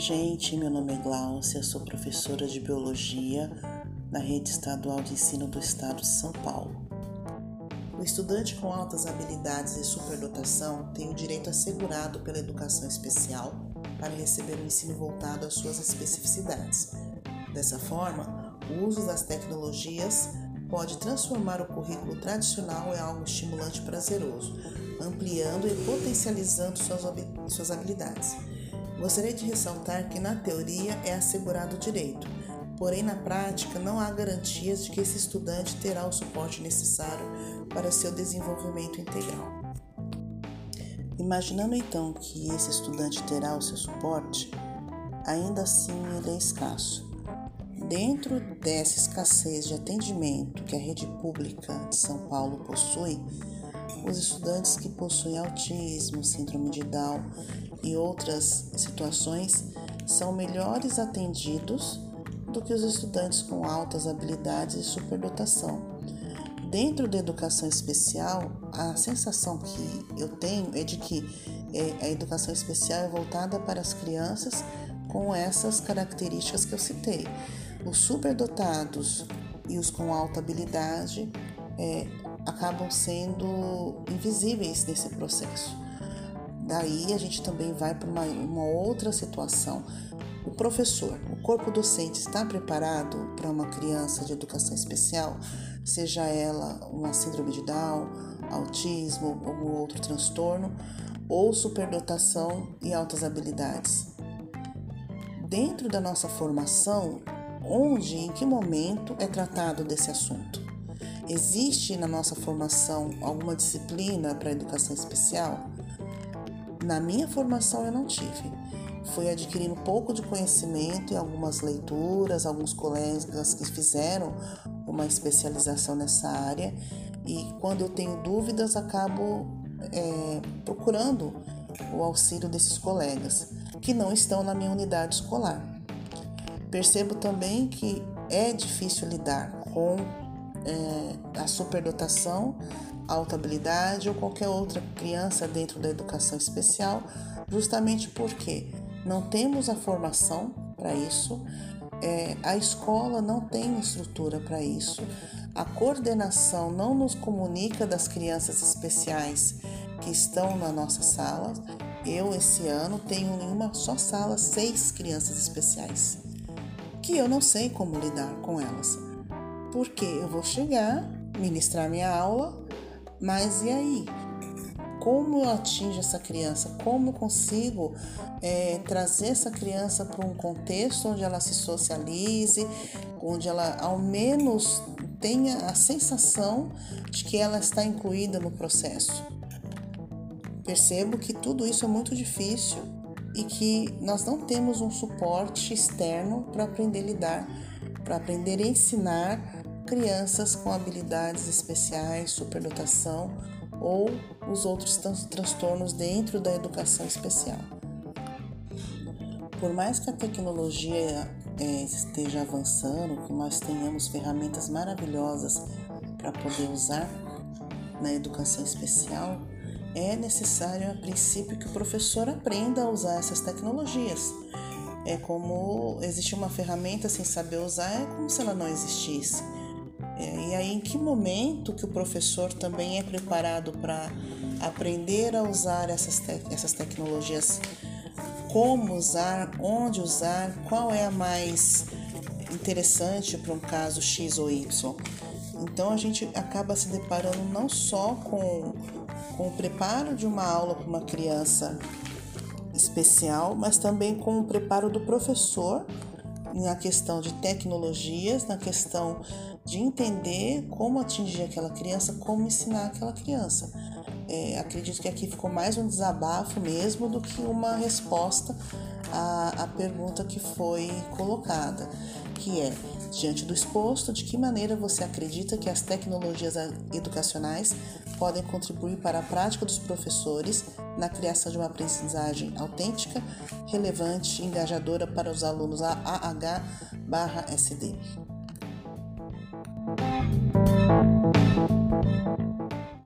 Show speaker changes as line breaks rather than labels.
Gente, meu nome é Glaucia, sou professora de Biologia na Rede Estadual de Ensino do Estado de São Paulo. O estudante com altas habilidades e superdotação tem o direito assegurado pela educação especial para receber um ensino voltado às suas especificidades. Dessa forma, o uso das tecnologias pode transformar o currículo tradicional em algo estimulante e prazeroso, ampliando e potencializando suas habilidades. Gostaria de ressaltar que na teoria é assegurado o direito, porém na prática não há garantias de que esse estudante terá o suporte necessário para seu desenvolvimento integral. Imaginando então que esse estudante terá o seu suporte, ainda assim ele é escasso. Dentro dessa escassez de atendimento que a rede pública de São Paulo possui, os estudantes que possuem autismo, síndrome de Down e outras situações são melhores atendidos do que os estudantes com altas habilidades e superdotação. Dentro da educação especial, a sensação que eu tenho é de que é, a educação especial é voltada para as crianças com essas características que eu citei. Os superdotados e os com alta habilidade é, acabam sendo invisíveis nesse processo. Daí a gente também vai para uma, uma outra situação. O professor, o corpo docente está preparado para uma criança de educação especial, seja ela uma síndrome de Down, autismo, algum outro transtorno, ou superdotação e altas habilidades. Dentro da nossa formação, onde e em que momento é tratado desse assunto? Existe na nossa formação alguma disciplina para educação especial? Na minha formação eu não tive. Fui adquirindo um pouco de conhecimento em algumas leituras, alguns colegas que fizeram uma especialização nessa área e quando eu tenho dúvidas acabo é, procurando o auxílio desses colegas que não estão na minha unidade escolar. Percebo também que é difícil lidar com é, a superdotação, alta habilidade ou qualquer outra criança dentro da educação especial, justamente porque não temos a formação para isso, é, a escola não tem estrutura para isso, a coordenação não nos comunica das crianças especiais que estão na nossa sala. Eu, esse ano, tenho em uma só sala seis crianças especiais, que eu não sei como lidar com elas porque eu vou chegar, ministrar minha aula, mas e aí? Como eu atingo essa criança? Como consigo é, trazer essa criança para um contexto onde ela se socialize, onde ela ao menos tenha a sensação de que ela está incluída no processo? Percebo que tudo isso é muito difícil e que nós não temos um suporte externo para aprender a lidar, para aprender a ensinar crianças com habilidades especiais, superdotação ou os outros transtornos dentro da educação especial. Por mais que a tecnologia é, esteja avançando, que nós tenhamos ferramentas maravilhosas para poder usar na educação especial, é necessário, a princípio, que o professor aprenda a usar essas tecnologias. É como existe uma ferramenta sem saber usar, é como se ela não existisse. É, e aí, em que momento que o professor também é preparado para aprender a usar essas, te essas tecnologias? Como usar, onde usar, qual é a mais interessante para um caso X ou Y? Então, a gente acaba se deparando não só com, com o preparo de uma aula para uma criança especial, mas também com o preparo do professor na questão de tecnologias, na questão de entender como atingir aquela criança, como ensinar aquela criança. É, acredito que aqui ficou mais um desabafo mesmo do que uma resposta à, à pergunta que foi colocada, que é diante do exposto, de que maneira você acredita que as tecnologias educacionais podem contribuir para a prática dos professores na criação de uma aprendizagem autêntica, relevante e engajadora para os alunos AAH/SD.